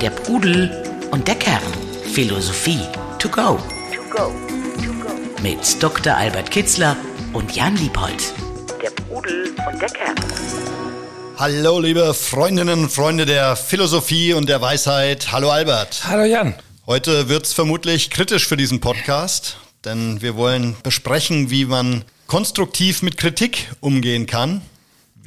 Der Pudel und der Kern. Philosophie to go. To go. To go. Mit Dr. Albert Kitzler und Jan Liebold. Der Pudel und der Kern. Hallo, liebe Freundinnen und Freunde der Philosophie und der Weisheit. Hallo, Albert. Hallo, Jan. Heute wird es vermutlich kritisch für diesen Podcast, denn wir wollen besprechen, wie man konstruktiv mit Kritik umgehen kann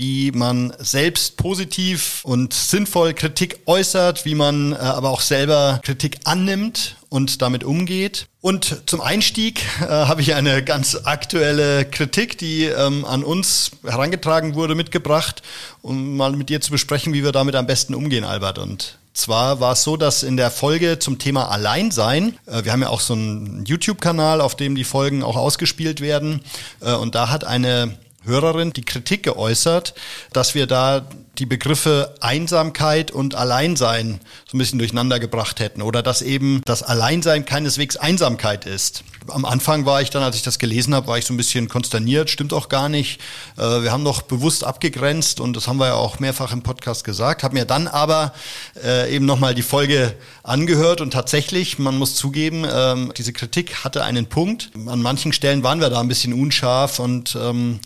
wie man selbst positiv und sinnvoll Kritik äußert, wie man äh, aber auch selber Kritik annimmt und damit umgeht. Und zum Einstieg äh, habe ich eine ganz aktuelle Kritik, die ähm, an uns herangetragen wurde, mitgebracht, um mal mit dir zu besprechen, wie wir damit am besten umgehen, Albert. Und zwar war es so, dass in der Folge zum Thema Alleinsein, äh, wir haben ja auch so einen YouTube-Kanal, auf dem die Folgen auch ausgespielt werden, äh, und da hat eine Hörerin die Kritik geäußert, dass wir da die Begriffe Einsamkeit und Alleinsein so ein bisschen durcheinander gebracht hätten oder dass eben das Alleinsein keineswegs Einsamkeit ist. Am Anfang war ich dann, als ich das gelesen habe, war ich so ein bisschen konsterniert, stimmt auch gar nicht. Äh, wir haben doch bewusst abgegrenzt und das haben wir ja auch mehrfach im Podcast gesagt, habe mir dann aber äh, eben nochmal die Folge angehört und tatsächlich, man muss zugeben, ähm, diese Kritik hatte einen Punkt. An manchen Stellen waren wir da ein bisschen unscharf und ähm,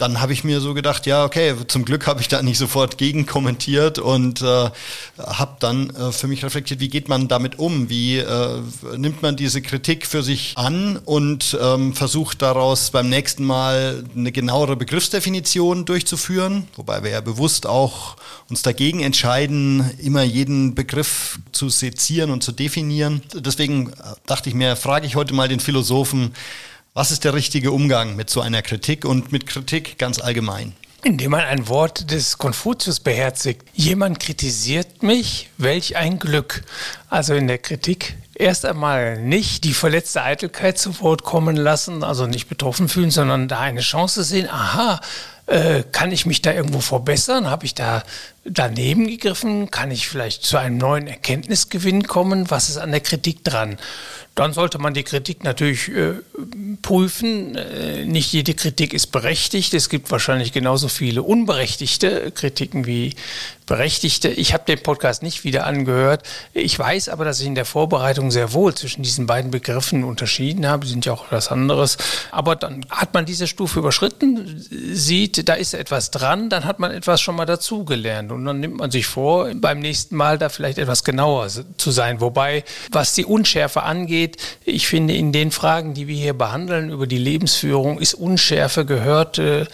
dann habe ich mir so gedacht, ja, okay, zum Glück habe ich da nicht sofort gegen kommentiert und äh, habe dann äh, für mich reflektiert, wie geht man damit um? Wie äh, nimmt man diese Kritik für sich an und ähm, versucht daraus beim nächsten Mal eine genauere Begriffsdefinition durchzuführen, wobei wir ja bewusst auch uns dagegen entscheiden, immer jeden Begriff zu sezieren und zu definieren. Deswegen äh, dachte ich mir, frage ich heute mal den Philosophen, was ist der richtige Umgang mit so einer Kritik und mit Kritik ganz allgemein? Indem man ein Wort des Konfuzius beherzigt. Jemand kritisiert mich, welch ein Glück. Also in der Kritik erst einmal nicht die verletzte Eitelkeit zu Wort kommen lassen, also nicht betroffen fühlen, sondern da eine Chance sehen, aha, äh, kann ich mich da irgendwo verbessern? Habe ich da daneben gegriffen? Kann ich vielleicht zu einem neuen Erkenntnisgewinn kommen? Was ist an der Kritik dran? Dann sollte man die Kritik natürlich äh, prüfen. Äh, nicht jede Kritik ist berechtigt. Es gibt wahrscheinlich genauso viele unberechtigte Kritiken wie berechtigte. Ich habe den Podcast nicht wieder angehört. Ich weiß aber, dass ich in der Vorbereitung sehr wohl zwischen diesen beiden Begriffen unterschieden habe. Sie sind ja auch etwas anderes. Aber dann hat man diese Stufe überschritten, sieht, da ist etwas dran, dann hat man etwas schon mal dazugelernt. Und dann nimmt man sich vor, beim nächsten Mal da vielleicht etwas genauer zu sein. Wobei, was die Unschärfe angeht. Ich finde, in den Fragen, die wir hier behandeln über die Lebensführung, ist Unschärfe gehört äh,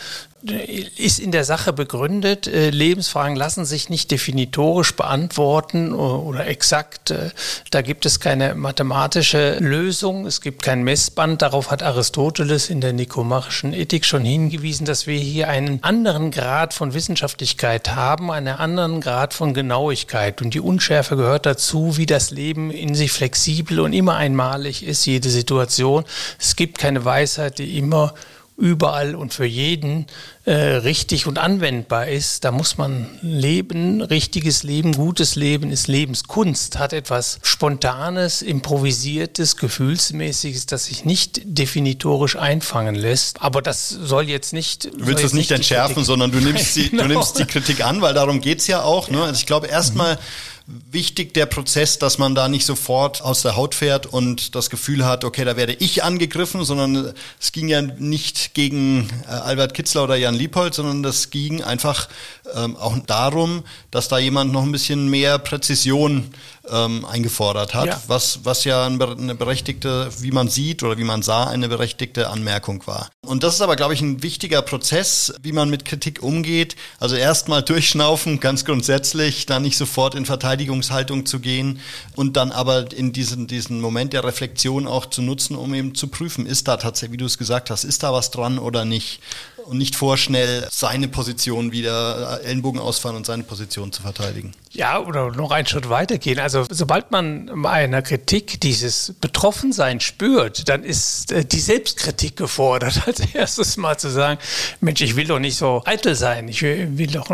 ist in der Sache begründet. Äh, Lebensfragen lassen sich nicht definitorisch beantworten oder exakt. Äh, da gibt es keine mathematische Lösung. Es gibt kein Messband. Darauf hat Aristoteles in der nikomachischen Ethik schon hingewiesen, dass wir hier einen anderen Grad von Wissenschaftlichkeit haben, einen anderen Grad von Genauigkeit. Und die Unschärfe gehört dazu, wie das Leben in sich flexibel und immer einmalig ist, jede Situation. Es gibt keine Weisheit, die immer überall und für jeden äh, richtig und anwendbar ist. Da muss man leben, richtiges Leben, gutes Leben ist Lebenskunst, hat etwas Spontanes, Improvisiertes, Gefühlsmäßiges, das sich nicht definitorisch einfangen lässt. Aber das soll jetzt nicht. Du willst es nicht entschärfen, sondern du nimmst, die, genau. du nimmst die Kritik an, weil darum geht's ja auch. Ne? Also ich glaube erstmal. Mhm wichtig der Prozess, dass man da nicht sofort aus der Haut fährt und das Gefühl hat, okay, da werde ich angegriffen, sondern es ging ja nicht gegen äh, Albert Kitzler oder Jan Liebold, sondern das ging einfach ähm, auch darum, dass da jemand noch ein bisschen mehr Präzision ähm, eingefordert hat, ja. Was, was ja eine berechtigte, wie man sieht oder wie man sah, eine berechtigte Anmerkung war. Und das ist aber, glaube ich, ein wichtiger Prozess, wie man mit Kritik umgeht. Also erstmal durchschnaufen, ganz grundsätzlich, dann nicht sofort in Verteidigungshaltung zu gehen und dann aber in diesen, diesen Moment der Reflexion auch zu nutzen, um eben zu prüfen, ist da tatsächlich, wie du es gesagt hast, ist da was dran oder nicht? Und nicht vorschnell seine Position wieder äh, Ellenbogen ausfahren und seine Position zu verteidigen. Ja, oder noch einen Schritt weitergehen. Also sobald man einer Kritik dieses Betroffensein spürt, dann ist äh, die Selbstkritik gefordert. Als erstes mal zu sagen, Mensch, ich will doch nicht so eitel sein. Ich will doch,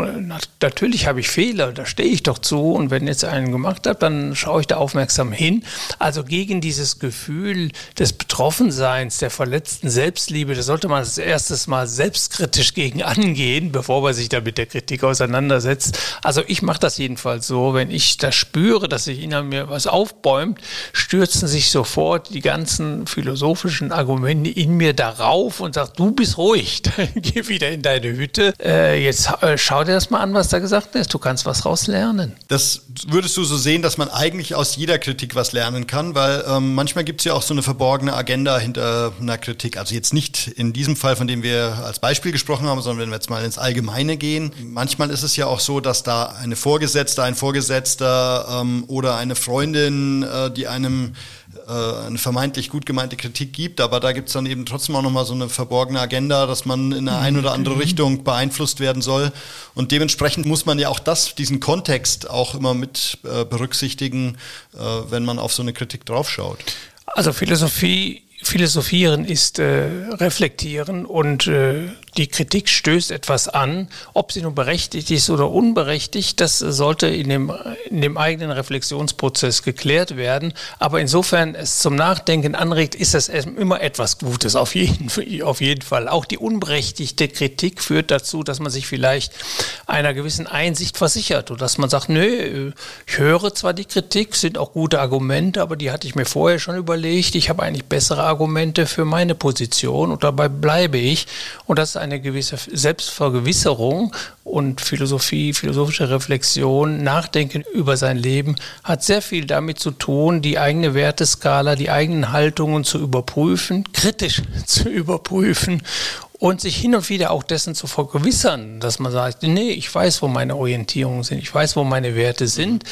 natürlich habe ich Fehler, da stehe ich doch zu. Und wenn jetzt einen gemacht habe, dann schaue ich da aufmerksam hin. Also gegen dieses Gefühl des Betroffenseins, der verletzten Selbstliebe, das sollte man als erstes mal selbst selbstkritisch gegen angehen, bevor man sich da mit der Kritik auseinandersetzt. Also ich mache das jedenfalls so, wenn ich da spüre, dass sich in mir was aufbäumt, stürzen sich sofort die ganzen philosophischen Argumente in mir darauf und sagt, du bist ruhig, geh wieder in deine Hütte. Äh, jetzt äh, schau dir das mal an, was da gesagt ist. Du kannst was raus lernen. Das würdest du so sehen, dass man eigentlich aus jeder Kritik was lernen kann, weil ähm, manchmal gibt es ja auch so eine verborgene Agenda hinter einer Kritik. Also jetzt nicht in diesem Fall, von dem wir als Beispiel gesprochen haben, sondern wenn wir jetzt mal ins Allgemeine gehen. Manchmal ist es ja auch so, dass da eine Vorgesetzte, ein Vorgesetzter ähm, oder eine Freundin, äh, die einem äh, eine vermeintlich gut gemeinte Kritik gibt, aber da gibt es dann eben trotzdem auch nochmal so eine verborgene Agenda, dass man in eine ein oder andere mhm. Richtung beeinflusst werden soll. Und dementsprechend muss man ja auch das, diesen Kontext auch immer mit äh, berücksichtigen, äh, wenn man auf so eine Kritik draufschaut. Also Philosophie Philosophieren ist äh, reflektieren und äh, die Kritik stößt etwas an. Ob sie nun berechtigt ist oder unberechtigt, das sollte in dem, in dem eigenen Reflexionsprozess geklärt werden. Aber insofern es zum Nachdenken anregt, ist das immer etwas Gutes, auf jeden, auf jeden Fall. Auch die unberechtigte Kritik führt dazu, dass man sich vielleicht einer gewissen Einsicht versichert und dass man sagt, nö, ich höre zwar die Kritik, sind auch gute Argumente, aber die hatte ich mir vorher schon überlegt. Ich habe eigentlich bessere Argumente für meine Position und dabei bleibe ich. Und das ist eine gewisse Selbstvergewisserung und Philosophie, philosophische Reflexion, Nachdenken über sein Leben hat sehr viel damit zu tun, die eigene Werteskala, die eigenen Haltungen zu überprüfen, kritisch zu überprüfen und sich hin und wieder auch dessen zu vergewissern, dass man sagt, nee, ich weiß, wo meine Orientierungen sind, ich weiß, wo meine Werte sind.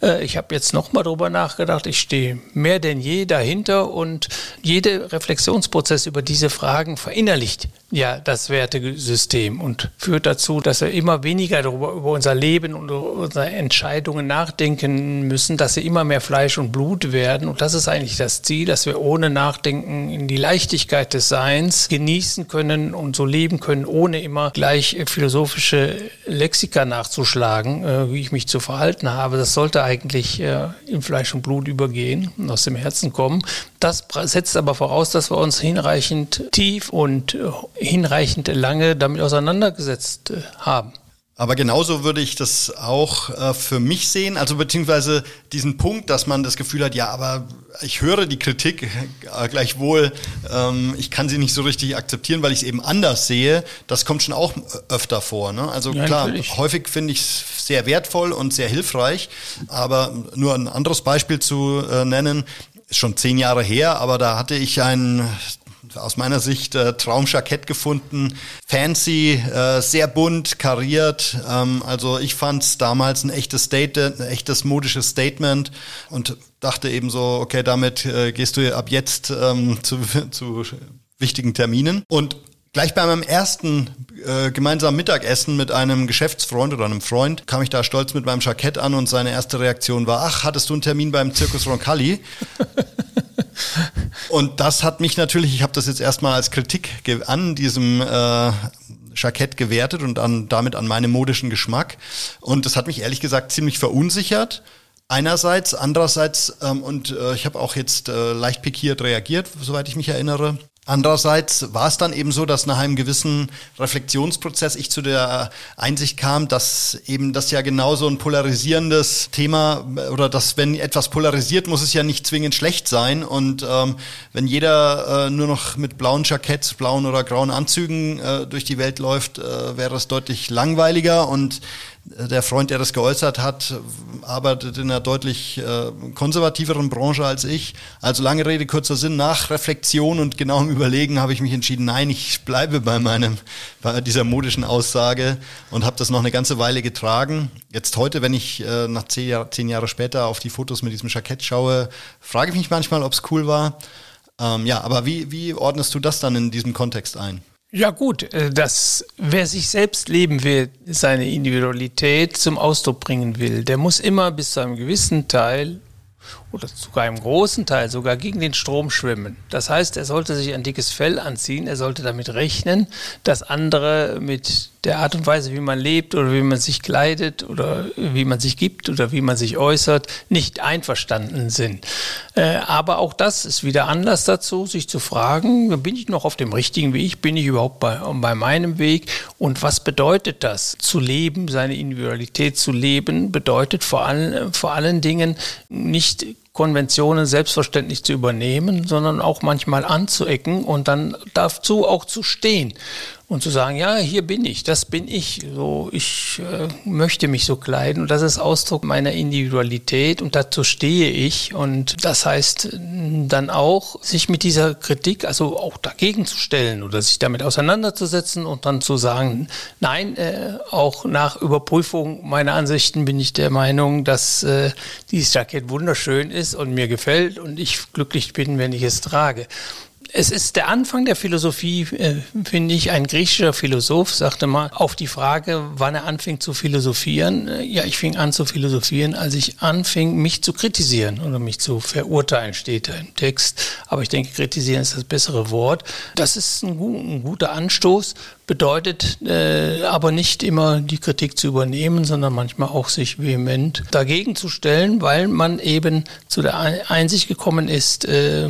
Äh, ich habe jetzt nochmal drüber nachgedacht, ich stehe mehr denn je dahinter und jeder Reflexionsprozess über diese Fragen verinnerlicht ja das Wertesystem und führt dazu, dass wir immer weniger darüber, über unser Leben und unsere Entscheidungen nachdenken müssen, dass sie immer mehr Fleisch und Blut werden. Und das ist eigentlich das Ziel, dass wir ohne Nachdenken in die Leichtigkeit des Seins genießen können und so leben können, ohne immer gleich philosophische Lexika nachzuschlagen, äh, wie ich mich zu verhalten habe. Das sollte eigentlich äh, in Fleisch und Blut übergehen und aus dem Herzen kommen. Das setzt aber voraus, dass wir uns hinreichend tief und äh, hinreichend lange damit auseinandergesetzt haben. Aber genauso würde ich das auch äh, für mich sehen, also beziehungsweise diesen Punkt, dass man das Gefühl hat, ja, aber ich höre die Kritik äh, gleichwohl, ähm, ich kann sie nicht so richtig akzeptieren, weil ich es eben anders sehe. Das kommt schon auch öfter vor. Ne? Also ja, klar, natürlich. häufig finde ich es sehr wertvoll und sehr hilfreich, aber nur ein anderes Beispiel zu äh, nennen, ist schon zehn Jahre her, aber da hatte ich einen aus meiner Sicht äh, Traumjackett gefunden. Fancy, äh, sehr bunt, kariert. Ähm, also ich fand es damals ein echtes Statement, ein echtes modisches Statement und dachte eben so, okay, damit äh, gehst du ab jetzt ähm, zu, zu wichtigen Terminen. Und Gleich bei meinem ersten äh, gemeinsamen Mittagessen mit einem Geschäftsfreund oder einem Freund kam ich da stolz mit meinem Jackett an und seine erste Reaktion war, ach, hattest du einen Termin beim Zirkus Roncalli? Und das hat mich natürlich, ich habe das jetzt erstmal als Kritik an diesem äh, Jackett gewertet und an, damit an meinem modischen Geschmack. Und das hat mich ehrlich gesagt ziemlich verunsichert. Einerseits, andererseits, ähm, und äh, ich habe auch jetzt äh, leicht pikiert reagiert, soweit ich mich erinnere. Andererseits war es dann eben so, dass nach einem gewissen Reflexionsprozess ich zu der Einsicht kam, dass eben das ja genauso ein polarisierendes Thema oder dass wenn etwas polarisiert, muss es ja nicht zwingend schlecht sein. Und ähm, wenn jeder äh, nur noch mit blauen Jacketts, blauen oder grauen Anzügen äh, durch die Welt läuft, äh, wäre es deutlich langweiliger und der Freund, der das geäußert hat, arbeitet in einer deutlich äh, konservativeren Branche als ich. Also lange Rede, kurzer Sinn, nach Reflexion und genauem Überlegen habe ich mich entschieden, nein, ich bleibe bei meinem, bei dieser modischen Aussage und habe das noch eine ganze Weile getragen. Jetzt heute, wenn ich äh, nach zehn, Jahr, zehn Jahre später auf die Fotos mit diesem Jackett schaue, frage ich mich manchmal, ob es cool war. Ähm, ja, aber wie, wie ordnest du das dann in diesem Kontext ein? Ja gut, äh, dass wer sich selbst leben will, seine Individualität zum Ausdruck bringen will, der muss immer bis zu einem gewissen Teil oder sogar im großen Teil sogar gegen den Strom schwimmen. Das heißt, er sollte sich ein dickes Fell anziehen, er sollte damit rechnen, dass andere mit der Art und Weise, wie man lebt oder wie man sich kleidet oder wie man sich gibt oder wie man sich äußert, nicht einverstanden sind. Äh, aber auch das ist wieder Anlass dazu, sich zu fragen, bin ich noch auf dem richtigen Weg, bin ich überhaupt bei, bei meinem Weg und was bedeutet das? Zu leben, seine Individualität zu leben, bedeutet vor, allen, vor allen Dingen nicht Konventionen selbstverständlich zu übernehmen, sondern auch manchmal anzuecken und dann dazu auch zu stehen und zu sagen, ja, hier bin ich, das bin ich, so ich äh, möchte mich so kleiden. Und das ist Ausdruck meiner Individualität. Und dazu stehe ich. Und das heißt dann auch, sich mit dieser Kritik also auch dagegen zu stellen oder sich damit auseinanderzusetzen und dann zu sagen, nein, äh, auch nach Überprüfung meiner Ansichten bin ich der Meinung, dass äh, dieses Jackett wunderschön ist und mir gefällt und ich glücklich bin, wenn ich es trage es ist der Anfang der Philosophie, äh, finde ich. Ein griechischer Philosoph sagte mal auf die Frage, wann er anfing zu philosophieren. Äh, ja, ich fing an zu philosophieren, als ich anfing, mich zu kritisieren oder mich zu verurteilen, steht da im Text. Aber ich denke, kritisieren ist das bessere Wort. Das ist ein, ein guter Anstoß, bedeutet äh, aber nicht immer die Kritik zu übernehmen, sondern manchmal auch sich vehement dagegen zu stellen, weil man eben zu der Einsicht gekommen ist, äh,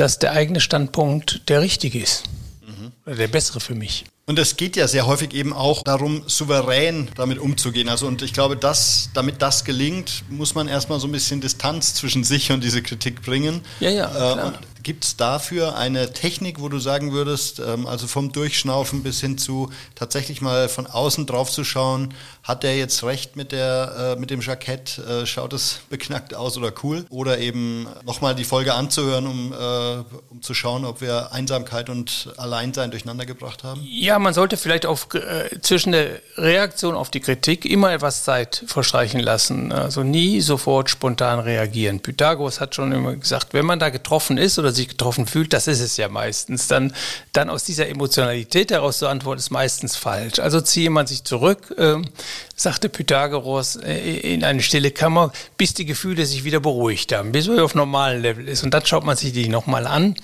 dass der eigene Standpunkt der richtige ist. Mhm. Oder der bessere für mich. Und es geht ja sehr häufig eben auch darum, souverän damit umzugehen. Also und ich glaube, dass, damit das gelingt, muss man erstmal so ein bisschen Distanz zwischen sich und diese Kritik bringen. Ja, ja. Äh. Gibt es dafür eine Technik, wo du sagen würdest, ähm, also vom Durchschnaufen bis hin zu tatsächlich mal von außen drauf zu schauen, hat der jetzt recht mit, der, äh, mit dem Jackett, äh, schaut es beknackt aus oder cool? Oder eben nochmal die Folge anzuhören, um, äh, um zu schauen, ob wir Einsamkeit und Alleinsein durcheinander gebracht haben? Ja, man sollte vielleicht auf, äh, zwischen der Reaktion auf die Kritik immer etwas Zeit verstreichen lassen. Also nie sofort spontan reagieren. Pythagoras hat schon immer gesagt, wenn man da getroffen ist oder sich getroffen fühlt, das ist es ja meistens, dann, dann aus dieser Emotionalität heraus zu antworten, ist meistens falsch. Also ziehe man sich zurück, äh, sagte Pythagoras, äh, in eine stille Kammer, bis die Gefühle sich wieder beruhigt haben, bis man auf normalen Level ist. Und dann schaut man sich die nochmal an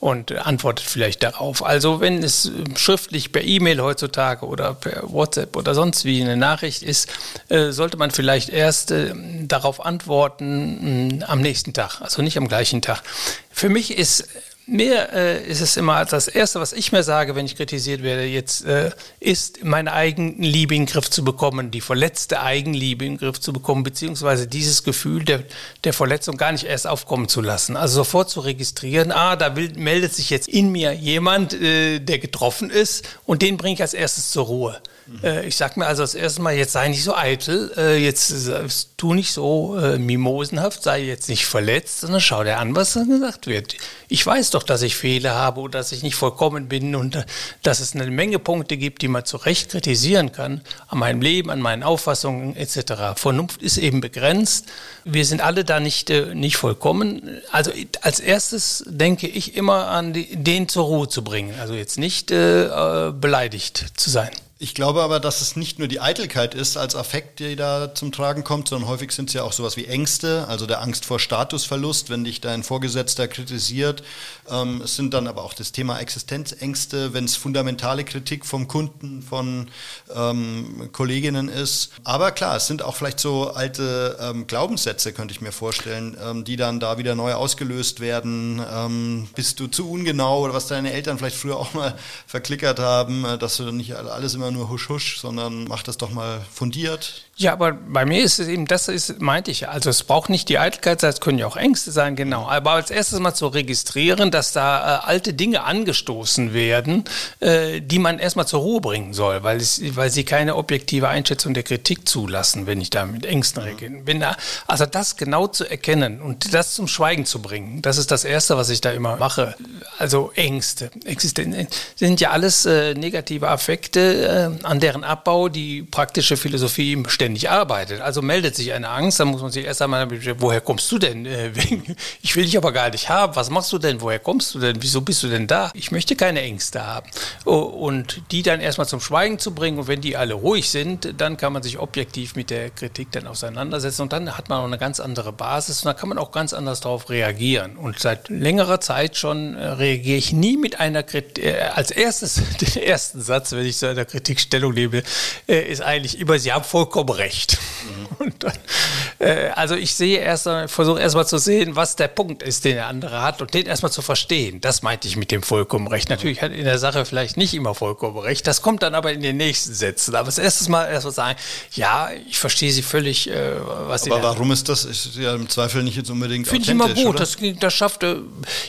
und antwortet vielleicht darauf. Also wenn es schriftlich per E-Mail heutzutage oder per WhatsApp oder sonst wie eine Nachricht ist, äh, sollte man vielleicht erst äh, darauf antworten mh, am nächsten Tag, also nicht am gleichen Tag. Für mich ist mir äh, ist es immer das Erste, was ich mir sage, wenn ich kritisiert werde, jetzt äh, ist meine Eigenliebe in den Griff zu bekommen, die verletzte Eigenliebe in den Griff zu bekommen, beziehungsweise dieses Gefühl der, der Verletzung gar nicht erst aufkommen zu lassen. Also sofort zu registrieren, ah, da will, meldet sich jetzt in mir jemand, äh, der getroffen ist und den bringe ich als erstes zur Ruhe. Äh, ich sag mir also das erste Mal, jetzt sei nicht so eitel, äh, jetzt äh, tu nicht so mimosenhaft, sei jetzt nicht verletzt, sondern schau dir an, was da gesagt wird. Ich weiß doch, dass ich Fehler habe oder dass ich nicht vollkommen bin und äh, dass es eine Menge Punkte gibt, die man zu Recht kritisieren kann, an meinem Leben, an meinen Auffassungen etc. Vernunft ist eben begrenzt. Wir sind alle da nicht, äh, nicht vollkommen. Also als erstes denke ich immer an die, den zur Ruhe zu bringen. Also jetzt nicht beleidigt zu sein. Ich glaube aber, dass es nicht nur die Eitelkeit ist als Affekt, die da zum Tragen kommt, sondern häufig sind es ja auch sowas wie Ängste, also der Angst vor Statusverlust, wenn dich dein Vorgesetzter kritisiert. Ähm, es sind dann aber auch das Thema Existenzängste, wenn es fundamentale Kritik vom Kunden, von ähm, Kolleginnen ist. Aber klar, es sind auch vielleicht so alte ähm, Glaubenssätze, könnte ich mir vorstellen, ähm, die dann da wieder neu ausgelöst werden. Ähm, bist du zu ungenau oder was deine Eltern vielleicht früher auch mal verklickert haben, äh, dass du nicht alles immer nur husch husch, sondern mach das doch mal fundiert. Ja, aber bei mir ist es eben, das ist, meinte ich, also es braucht nicht die Eitelkeit sein, es können ja auch Ängste sein, genau. Aber als erstes mal zu registrieren, dass da äh, alte Dinge angestoßen werden, äh, die man erstmal zur Ruhe bringen soll, weil, es, weil sie keine objektive Einschätzung der Kritik zulassen, wenn ich da mit Ängsten reagiere. Bin da, also das genau zu erkennen und das zum Schweigen zu bringen, das ist das Erste, was ich da immer mache. Also Ängste, Existenz, sind ja alles äh, negative Affekte, äh, an deren Abbau die praktische Philosophie ständig arbeitet. Also meldet sich eine Angst, dann muss man sich erst einmal, woher kommst du denn? Äh, ich will dich aber gar nicht haben. Was machst du denn? Woher kommst du denn? Wieso bist du denn da? Ich möchte keine Ängste haben. Und die dann erstmal zum Schweigen zu bringen und wenn die alle ruhig sind, dann kann man sich objektiv mit der Kritik dann auseinandersetzen und dann hat man auch eine ganz andere Basis und da kann man auch ganz anders darauf reagieren. Und seit längerer Zeit schon äh, reagiere ich nie mit einer Kritik, äh, als erstes, den ersten Satz, wenn ich zu einer Kritik Stellung nehme, ist eigentlich immer, Sie haben vollkommen recht. Mhm. Dann, äh, also ich sehe erst, versuche erstmal zu sehen, was der Punkt ist, den der andere hat und den erstmal zu verstehen. Das meinte ich mit dem vollkommen recht. Natürlich hat in der Sache vielleicht nicht immer vollkommen recht. Das kommt dann aber in den nächsten Sätzen. Aber das erste Mal erstmal sagen, ja, ich verstehe Sie völlig, äh, was Sie. Aber warum ist das? Ist ja im Zweifel nicht jetzt unbedingt Finde ich immer gut. Das, das schafft, äh,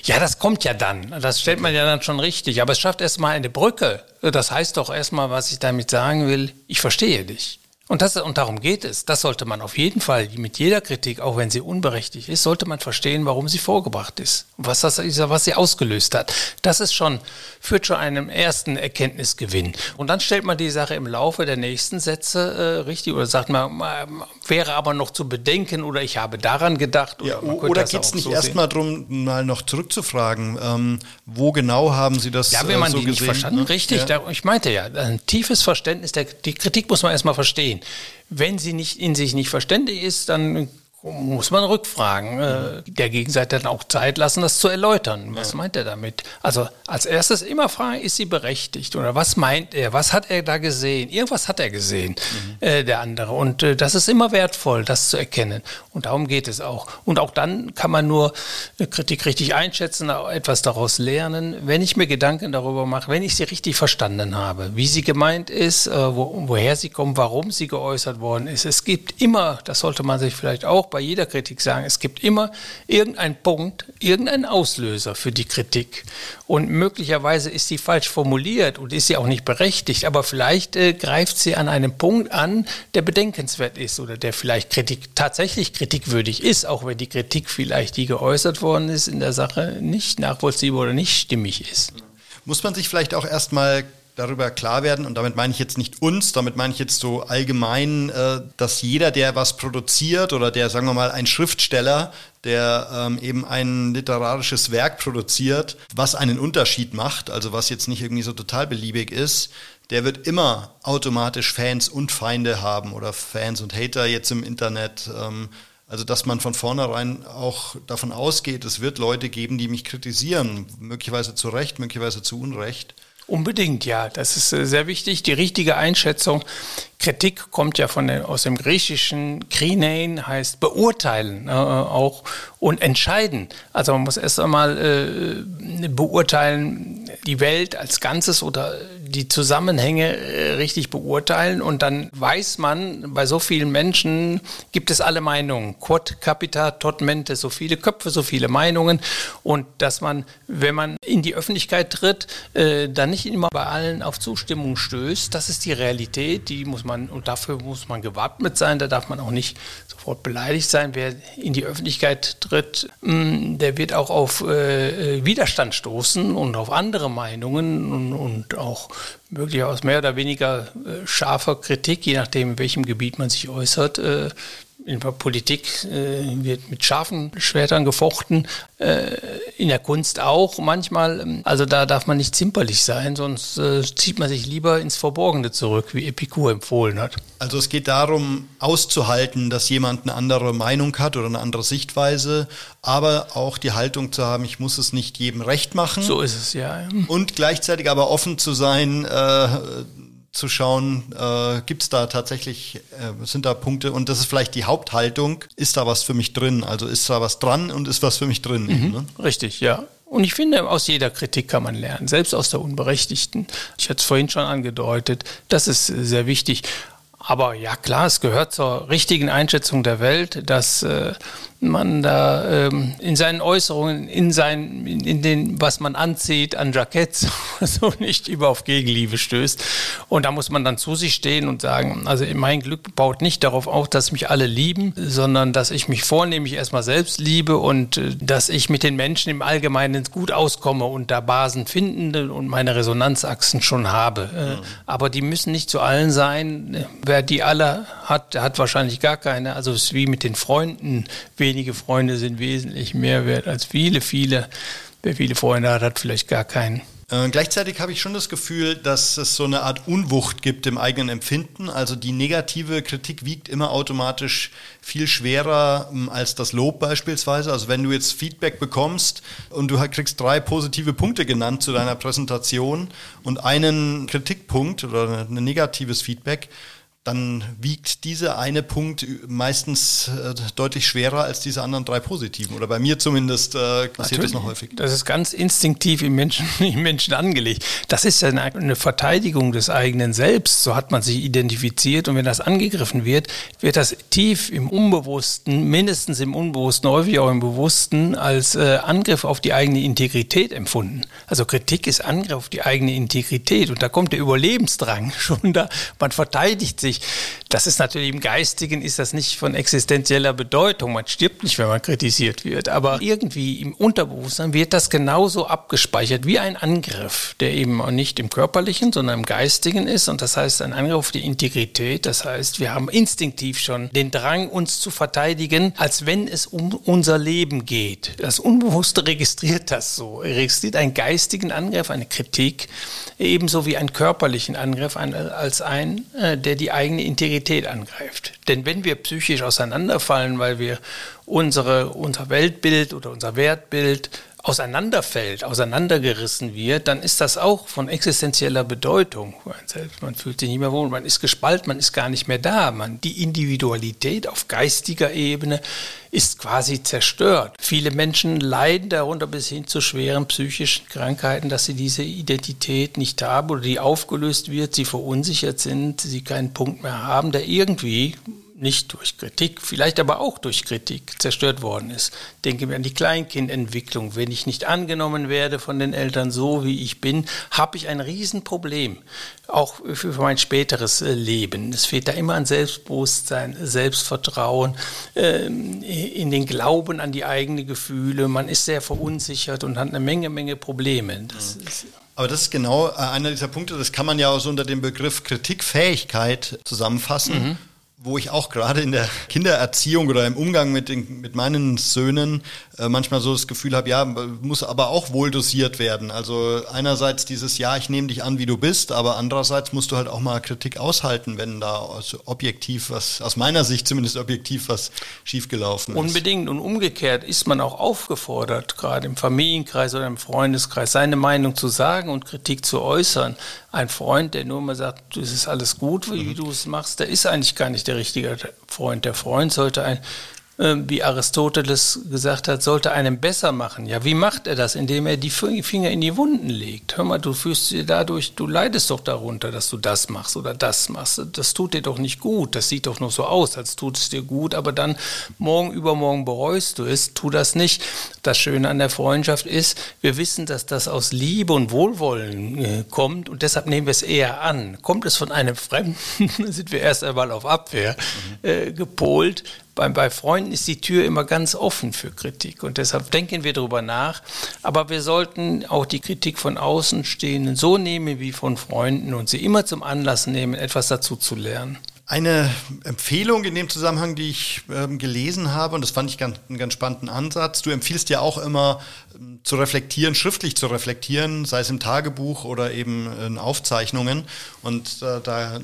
ja, das kommt ja dann. Das stellt man ja dann schon richtig. Aber es schafft erstmal eine Brücke. Das heißt doch erstmal, was ich damit sagen will, ich verstehe dich. Und, das, und darum geht es. Das sollte man auf jeden Fall mit jeder Kritik, auch wenn sie unberechtigt ist, sollte man verstehen, warum sie vorgebracht ist. Was das was sie ausgelöst hat. Das ist schon, führt schon einem ersten Erkenntnisgewinn. Und dann stellt man die Sache im Laufe der nächsten Sätze äh, richtig oder sagt man, wäre aber noch zu bedenken oder ich habe daran gedacht. Ja, oder geht es nicht erstmal darum, mal noch zurückzufragen, ähm, wo genau haben Sie das Ja, wenn man äh, so die nicht verstanden, ne? richtig. Ja. Da, ich meinte ja, ein tiefes Verständnis, der, die Kritik muss man erstmal verstehen verstehen. Wenn sie nicht in sich nicht verständig ist, dann muss man rückfragen, äh, der Gegenseite dann auch Zeit lassen, das zu erläutern. Was ja. meint er damit? Also als erstes immer fragen, ist sie berechtigt oder was meint er? Was hat er da gesehen? Irgendwas hat er gesehen, mhm. äh, der andere. Und äh, das ist immer wertvoll, das zu erkennen. Und darum geht es auch. Und auch dann kann man nur äh, Kritik richtig einschätzen, etwas daraus lernen, wenn ich mir Gedanken darüber mache, wenn ich sie richtig verstanden habe, wie sie gemeint ist, äh, wo, woher sie kommt, warum sie geäußert worden ist. Es gibt immer, das sollte man sich vielleicht auch bei jeder Kritik sagen, es gibt immer irgendeinen Punkt, irgendeinen Auslöser für die Kritik. Und möglicherweise ist sie falsch formuliert und ist sie auch nicht berechtigt, aber vielleicht äh, greift sie an einem Punkt an, der bedenkenswert ist oder der vielleicht Kritik, tatsächlich kritikwürdig ist, auch wenn die Kritik vielleicht, die geäußert worden ist, in der Sache nicht nachvollziehbar oder nicht stimmig ist. Muss man sich vielleicht auch erstmal darüber klar werden, und damit meine ich jetzt nicht uns, damit meine ich jetzt so allgemein, äh, dass jeder, der was produziert oder der, sagen wir mal, ein Schriftsteller, der ähm, eben ein literarisches Werk produziert, was einen Unterschied macht, also was jetzt nicht irgendwie so total beliebig ist, der wird immer automatisch Fans und Feinde haben oder Fans und Hater jetzt im Internet. Ähm, also dass man von vornherein auch davon ausgeht, es wird Leute geben, die mich kritisieren, möglicherweise zu Recht, möglicherweise zu Unrecht. Unbedingt, ja. Das ist äh, sehr wichtig. Die richtige Einschätzung. Kritik kommt ja von aus dem griechischen Krinein, heißt beurteilen äh, auch und entscheiden. Also man muss erst einmal äh, beurteilen, die Welt als Ganzes oder die Zusammenhänge äh, richtig beurteilen und dann weiß man, bei so vielen Menschen gibt es alle Meinungen. Quod capita tot mente, so viele Köpfe, so viele Meinungen und dass man, wenn man in die Öffentlichkeit tritt, äh, dann nicht immer bei allen auf Zustimmung stößt. Das ist die Realität, die muss man und dafür muss man gewappnet sein. Da darf man auch nicht sofort beleidigt sein. Wer in die Öffentlichkeit tritt, mm, der wird auch auf äh, Widerstand stoßen und auf andere Meinungen und, und auch möglicherweise mehr oder weniger äh, scharfer Kritik, je nachdem, in welchem Gebiet man sich äußert, äh, in der Politik äh, wird mit scharfen Schwertern gefochten, äh, in der Kunst auch manchmal. Also da darf man nicht zimperlich sein, sonst äh, zieht man sich lieber ins Verborgene zurück, wie Epikur empfohlen hat. Also es geht darum, auszuhalten, dass jemand eine andere Meinung hat oder eine andere Sichtweise, aber auch die Haltung zu haben, ich muss es nicht jedem recht machen. So ist es, ja. Und gleichzeitig aber offen zu sein, äh, zu schauen, äh, gibt es da tatsächlich, äh, sind da Punkte und das ist vielleicht die Haupthaltung, ist da was für mich drin? Also ist da was dran und ist was für mich drin? Mhm, ne? Richtig, ja. Und ich finde, aus jeder Kritik kann man lernen, selbst aus der unberechtigten. Ich hatte es vorhin schon angedeutet, das ist sehr wichtig. Aber ja, klar, es gehört zur richtigen Einschätzung der Welt, dass äh, man da ähm, in seinen Äußerungen, in sein, in, in den, was man anzieht an Jacketts, so nicht über auf Gegenliebe stößt. Und da muss man dann zu sich stehen und sagen, also mein Glück baut nicht darauf auf, dass mich alle lieben, sondern dass ich mich vornehmlich erstmal selbst liebe und äh, dass ich mit den Menschen im Allgemeinen gut auskomme und da Basen finden und meine Resonanzachsen schon habe. Äh, mhm. Aber die müssen nicht zu allen sein. Wer die alle hat, der hat wahrscheinlich gar keine. Also es ist wie mit den Freunden. Wenige Freunde sind wesentlich mehr wert als viele, viele. Wer viele Freunde hat, hat vielleicht gar keinen. Äh, gleichzeitig habe ich schon das Gefühl, dass es so eine Art Unwucht gibt im eigenen Empfinden. Also die negative Kritik wiegt immer automatisch viel schwerer ähm, als das Lob beispielsweise. Also wenn du jetzt Feedback bekommst und du kriegst drei positive Punkte genannt zu deiner Präsentation und einen Kritikpunkt oder ein negatives Feedback, dann wiegt dieser eine Punkt meistens äh, deutlich schwerer als diese anderen drei positiven. Oder bei mir zumindest äh, passiert Natürlich. das noch häufig. Das ist ganz instinktiv im Menschen, im Menschen angelegt. Das ist ja eine, eine, Verteidigung des eigenen Selbst. So hat man sich identifiziert. Und wenn das angegriffen wird, wird das tief im Unbewussten, mindestens im Unbewussten, häufig auch im Bewussten, als äh, Angriff auf die eigene Integrität empfunden. Also Kritik ist Angriff auf die eigene Integrität. Und da kommt der Überlebensdrang schon da. Man verteidigt sich nicht. Das ist natürlich im Geistigen ist das nicht von existenzieller Bedeutung. Man stirbt nicht, wenn man kritisiert wird. Aber irgendwie im Unterbewusstsein wird das genauso abgespeichert wie ein Angriff, der eben auch nicht im körperlichen, sondern im geistigen ist. Und das heißt ein Angriff auf die Integrität. Das heißt, wir haben instinktiv schon den Drang, uns zu verteidigen, als wenn es um unser Leben geht. Das Unbewusste registriert das so. Er registriert einen geistigen Angriff, eine Kritik, ebenso wie einen körperlichen Angriff als ein, äh, der die eigene Integrität angreift. Denn wenn wir psychisch auseinanderfallen, weil wir unsere, unser Weltbild oder unser Wertbild auseinanderfällt, auseinandergerissen wird, dann ist das auch von existenzieller Bedeutung. Man fühlt sich nicht mehr wohl, man ist gespalten, man ist gar nicht mehr da. Man, die Individualität auf geistiger Ebene ist quasi zerstört. Viele Menschen leiden darunter bis hin zu schweren psychischen Krankheiten, dass sie diese Identität nicht haben oder die aufgelöst wird, sie verunsichert sind, sie keinen Punkt mehr haben, der irgendwie nicht durch Kritik, vielleicht aber auch durch Kritik zerstört worden ist. Denke mir an die Kleinkindentwicklung. Wenn ich nicht angenommen werde von den Eltern so, wie ich bin, habe ich ein Riesenproblem, auch für mein späteres äh, Leben. Es fehlt da immer an Selbstbewusstsein, Selbstvertrauen, ähm, in den Glauben an die eigenen Gefühle. Man ist sehr verunsichert und hat eine Menge, Menge Probleme. Das mhm. aber das ist genau äh, einer dieser Punkte, das kann man ja auch so unter dem Begriff Kritikfähigkeit zusammenfassen. Mhm wo ich auch gerade in der Kindererziehung oder im Umgang mit, den, mit meinen Söhnen äh, manchmal so das Gefühl habe, ja, muss aber auch wohl dosiert werden. Also einerseits dieses, ja, ich nehme dich an, wie du bist, aber andererseits musst du halt auch mal Kritik aushalten, wenn da also objektiv was, aus meiner Sicht zumindest objektiv was schiefgelaufen ist. Unbedingt und umgekehrt ist man auch aufgefordert, gerade im Familienkreis oder im Freundeskreis, seine Meinung zu sagen und Kritik zu äußern. Ein Freund, der nur mal sagt, es ist alles gut, wie mhm. du es machst, der ist eigentlich gar nicht der richtige Freund. Der Freund sollte ein wie Aristoteles gesagt hat, sollte einem besser machen. Ja, wie macht er das? Indem er die Finger in die Wunden legt. Hör mal, du fühlst dir dadurch, du leidest doch darunter, dass du das machst oder das machst. Das tut dir doch nicht gut. Das sieht doch nur so aus, als tut es dir gut, aber dann morgen, übermorgen bereust du es. Tu das nicht. Das Schöne an der Freundschaft ist, wir wissen, dass das aus Liebe und Wohlwollen äh, kommt und deshalb nehmen wir es eher an. Kommt es von einem Fremden, sind wir erst einmal auf Abwehr mhm. äh, gepolt bei, bei Freunden ist die Tür immer ganz offen für Kritik und deshalb denken wir darüber nach. Aber wir sollten auch die Kritik von Außenstehenden so nehmen wie von Freunden und sie immer zum Anlass nehmen, etwas dazu zu lernen. Eine Empfehlung in dem Zusammenhang, die ich ähm, gelesen habe, und das fand ich ganz, einen ganz spannenden Ansatz. Du empfiehlst ja auch immer ähm, zu reflektieren, schriftlich zu reflektieren, sei es im Tagebuch oder eben in Aufzeichnungen. Und äh, da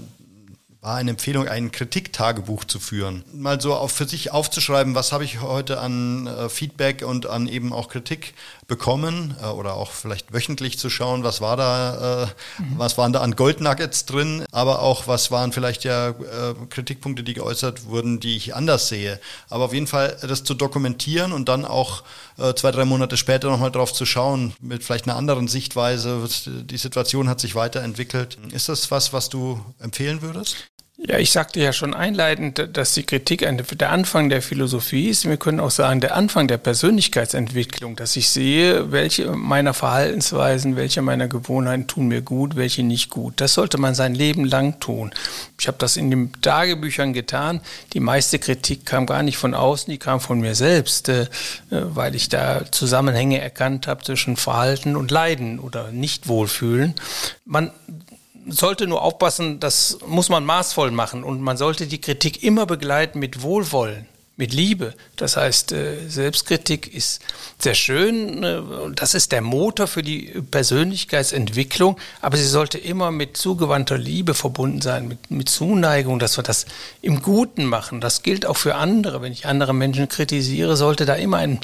war eine Empfehlung, ein Kritiktagebuch zu führen. Mal so auf, für sich aufzuschreiben, was habe ich heute an äh, Feedback und an eben auch Kritik bekommen äh, oder auch vielleicht wöchentlich zu schauen, was war da, äh, mhm. was waren da an Goldnuggets drin, aber auch was waren vielleicht ja äh, Kritikpunkte, die geäußert wurden, die ich anders sehe. Aber auf jeden Fall das zu dokumentieren und dann auch äh, zwei, drei Monate später nochmal drauf zu schauen, mit vielleicht einer anderen Sichtweise, die Situation hat sich weiterentwickelt. Ist das was, was du empfehlen würdest? Ja, ich sagte ja schon einleitend, dass die Kritik der Anfang der Philosophie ist. Wir können auch sagen, der Anfang der Persönlichkeitsentwicklung, dass ich sehe, welche meiner Verhaltensweisen, welche meiner Gewohnheiten tun mir gut, welche nicht gut. Das sollte man sein Leben lang tun. Ich habe das in den Tagebüchern getan. Die meiste Kritik kam gar nicht von außen, die kam von mir selbst, äh, weil ich da Zusammenhänge erkannt habe zwischen Verhalten und Leiden oder Nichtwohlfühlen. Man sollte nur aufpassen, das muss man maßvoll machen und man sollte die Kritik immer begleiten mit Wohlwollen mit Liebe. Das heißt, äh, Selbstkritik ist sehr schön, äh, das ist der Motor für die Persönlichkeitsentwicklung, aber sie sollte immer mit zugewandter Liebe verbunden sein, mit, mit Zuneigung, dass wir das im Guten machen. Das gilt auch für andere. Wenn ich andere Menschen kritisiere, sollte da immer ein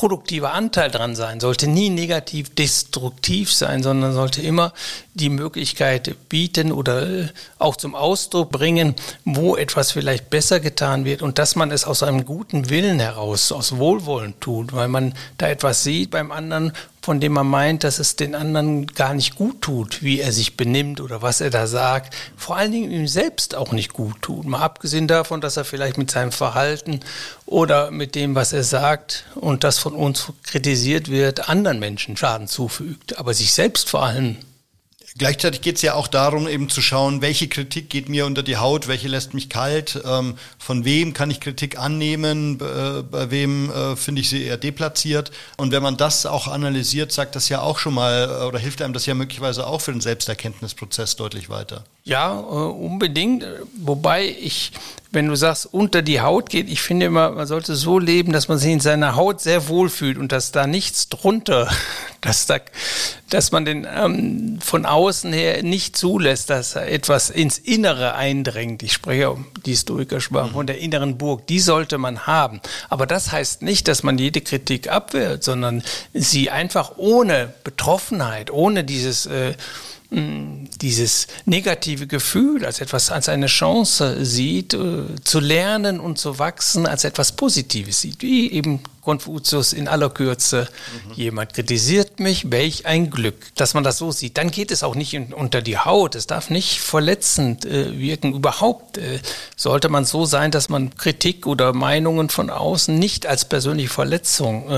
produktiver Anteil dran sein, sollte nie negativ destruktiv sein, sondern sollte immer die Möglichkeit bieten oder äh, auch zum Ausdruck bringen, wo etwas vielleicht besser getan wird und dass man es aus einem guten Willen heraus, aus Wohlwollen tut, weil man da etwas sieht beim anderen, von dem man meint, dass es den anderen gar nicht gut tut, wie er sich benimmt oder was er da sagt, vor allen Dingen ihm selbst auch nicht gut tut. Mal abgesehen davon, dass er vielleicht mit seinem Verhalten oder mit dem, was er sagt und das von uns kritisiert wird, anderen Menschen Schaden zufügt, aber sich selbst vor allem Gleichzeitig geht es ja auch darum, eben zu schauen, welche Kritik geht mir unter die Haut, welche lässt mich kalt, ähm, von wem kann ich Kritik annehmen, äh, bei wem äh, finde ich sie eher deplatziert. Und wenn man das auch analysiert, sagt das ja auch schon mal äh, oder hilft einem das ja möglicherweise auch für den Selbsterkenntnisprozess deutlich weiter. Ja, äh, unbedingt. Wobei ich, wenn du sagst, unter die Haut geht, ich finde immer, man sollte so leben, dass man sich in seiner Haut sehr wohl fühlt und dass da nichts drunter, dass da, dass man den ähm, von außen her nicht zulässt, dass etwas ins Innere eindringt. Ich spreche um die Stoikersprache von der inneren Burg. Die sollte man haben. Aber das heißt nicht, dass man jede Kritik abwehrt, sondern sie einfach ohne Betroffenheit, ohne dieses äh, dieses negative Gefühl als etwas, als eine Chance sieht, äh, zu lernen und zu wachsen, als etwas Positives sieht, wie eben Konfuzius in aller Kürze. Mhm. Jemand kritisiert mich, welch ein Glück, dass man das so sieht. Dann geht es auch nicht unter die Haut. Es darf nicht verletzend äh, wirken. Überhaupt äh, sollte man so sein, dass man Kritik oder Meinungen von außen nicht als persönliche Verletzung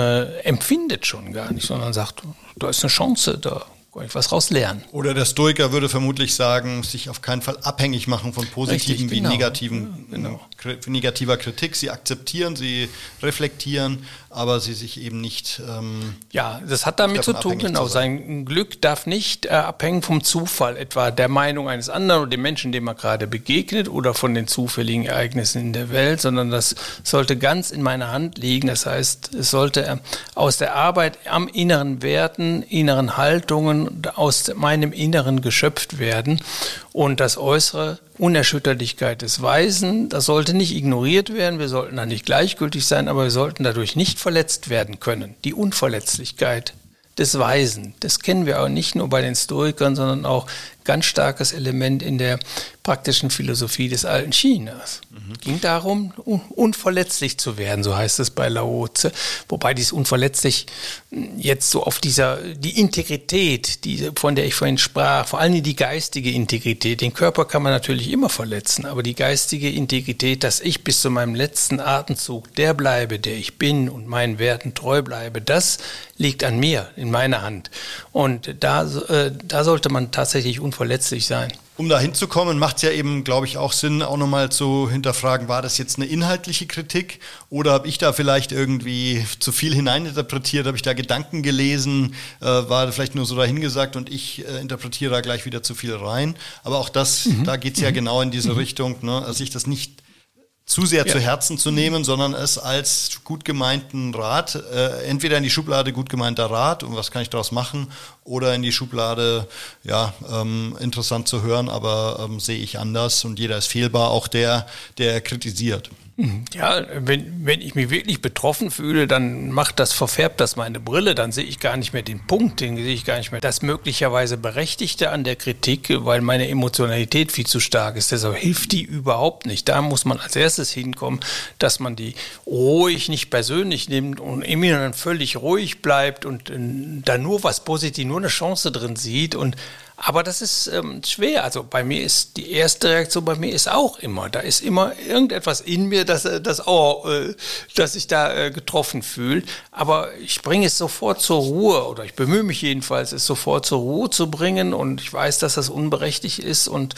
empfindet schon gar nicht, sondern sagt, da ist eine Chance da was raus lernen. Oder der Stoiker würde vermutlich sagen, sich auf keinen Fall abhängig machen von positiven Richtig, genau. wie negativen, genau. negativer Kritik. Sie akzeptieren, sie reflektieren, aber sie sich eben nicht. Ähm, ja, das hat damit zu tun, genau. Zu sein Glück darf nicht äh, abhängen vom Zufall, etwa der Meinung eines anderen oder dem Menschen, dem man gerade begegnet oder von den zufälligen Ereignissen in der Welt, sondern das sollte ganz in meiner Hand liegen. Das heißt, es sollte äh, aus der Arbeit am inneren Werten, inneren Haltungen, aus meinem Inneren geschöpft werden. Und das Äußere, Unerschütterlichkeit des Weisen, das sollte nicht ignoriert werden. Wir sollten da nicht gleichgültig sein, aber wir sollten dadurch nicht verletzt werden können. Die Unverletzlichkeit des Weisen, das kennen wir auch nicht nur bei den Stoikern, sondern auch ganz starkes Element in der praktischen Philosophie des alten Chinas. Mhm. Ging darum, un unverletzlich zu werden, so heißt es bei Lao Tse. Wobei dies unverletzlich hm, jetzt so auf dieser, die Integrität, die, von der ich vorhin sprach, vor allem die geistige Integrität, den Körper kann man natürlich immer verletzen, aber die geistige Integrität, dass ich bis zu meinem letzten Atemzug der bleibe, der ich bin und meinen Werten treu bleibe, das liegt an mir, in meiner Hand. Und da, äh, da sollte man tatsächlich unverletzlich sein. Um da hinzukommen, macht es ja eben, glaube ich, auch Sinn, auch nochmal zu hinterfragen, war das jetzt eine inhaltliche Kritik oder habe ich da vielleicht irgendwie zu viel hineininterpretiert, habe ich da Gedanken gelesen, äh, war vielleicht nur so dahingesagt und ich äh, interpretiere da gleich wieder zu viel rein. Aber auch das, mhm. da geht es ja mhm. genau in diese mhm. Richtung, ne? also ich das nicht zu sehr ja. zu Herzen zu nehmen, sondern es als gut gemeinten Rat, äh, entweder in die Schublade gut gemeinter Rat und was kann ich daraus machen, oder in die Schublade, ja, ähm, interessant zu hören, aber ähm, sehe ich anders und jeder ist fehlbar, auch der, der kritisiert. Mhm. Ja, wenn, wenn ich mich wirklich betroffen fühle, dann macht das, verfärbt das meine Brille, dann sehe ich gar nicht mehr den Punkt, den sehe ich gar nicht mehr. Das möglicherweise Berechtigte an der Kritik, weil meine Emotionalität viel zu stark ist, deshalb hilft die überhaupt nicht. Da muss man als erstes hinkommen, dass man die ruhig nicht persönlich nimmt und immer völlig ruhig bleibt und äh, da nur was Positives, nur eine Chance drin sieht und Aber das ist ähm, schwer. Also bei mir ist die erste Reaktion bei mir ist auch immer, da ist immer irgendetwas in mir, dass äh, das oh, äh, dass ich da äh, getroffen fühle. Aber ich bringe es sofort zur Ruhe oder ich bemühe mich jedenfalls, es sofort zur Ruhe zu bringen. Und ich weiß, dass das unberechtigt ist und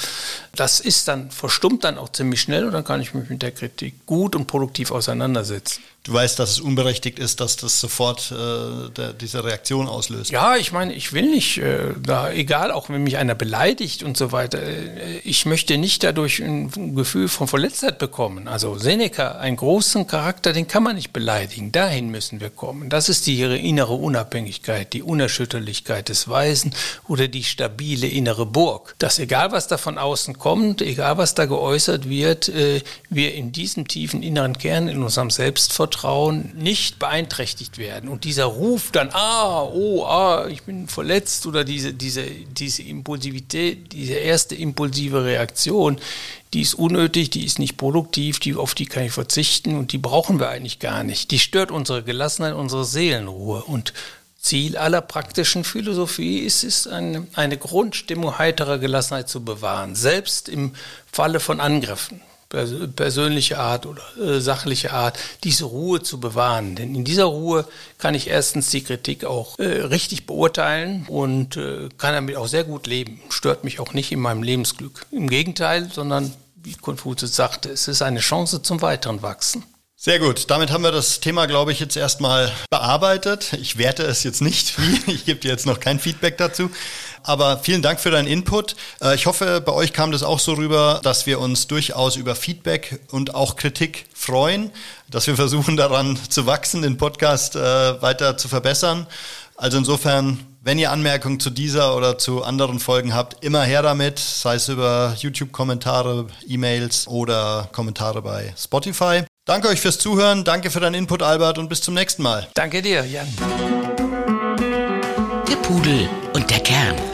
das ist dann verstummt dann auch ziemlich schnell und dann kann ich mich mit der Kritik gut und produktiv auseinandersetzen du weißt, dass es unberechtigt ist, dass das sofort äh, der, diese Reaktion auslöst. Ja, ich meine, ich will nicht, äh, da, egal, auch wenn mich einer beleidigt und so weiter, äh, ich möchte nicht dadurch ein Gefühl von Verletztheit bekommen. Also Seneca, einen großen Charakter, den kann man nicht beleidigen. Dahin müssen wir kommen. Das ist die innere Unabhängigkeit, die Unerschütterlichkeit des Weisen oder die stabile innere Burg. Dass egal, was da von außen kommt, egal, was da geäußert wird, äh, wir in diesem tiefen inneren Kern in unserem Selbstvertrauen Vertrauen nicht beeinträchtigt werden. Und dieser Ruf dann, ah, oh, ah, ich bin verletzt oder diese, diese, diese Impulsivität, diese erste impulsive Reaktion, die ist unnötig, die ist nicht produktiv, die, auf die kann ich verzichten und die brauchen wir eigentlich gar nicht. Die stört unsere Gelassenheit, unsere Seelenruhe. Und Ziel aller praktischen Philosophie ist es, eine, eine Grundstimmung heiterer Gelassenheit zu bewahren, selbst im Falle von Angriffen persönliche Art oder äh, sachliche Art, diese Ruhe zu bewahren. Denn in dieser Ruhe kann ich erstens die Kritik auch äh, richtig beurteilen und äh, kann damit auch sehr gut leben. Stört mich auch nicht in meinem Lebensglück. Im Gegenteil, sondern wie Konfuzius sagte, es ist eine Chance zum weiteren Wachsen. Sehr gut, damit haben wir das Thema, glaube ich, jetzt erstmal bearbeitet. Ich werte es jetzt nicht. Ich gebe dir jetzt noch kein Feedback dazu. Aber vielen Dank für deinen Input. Äh, ich hoffe, bei euch kam das auch so rüber, dass wir uns durchaus über Feedback und auch Kritik freuen, dass wir versuchen daran zu wachsen, den Podcast äh, weiter zu verbessern. Also insofern, wenn ihr Anmerkungen zu dieser oder zu anderen Folgen habt, immer her damit, sei es über YouTube-Kommentare, E-Mails oder Kommentare bei Spotify. Danke euch fürs Zuhören, danke für deinen Input, Albert, und bis zum nächsten Mal. Danke dir, Jan. Der Pudel und der Kern.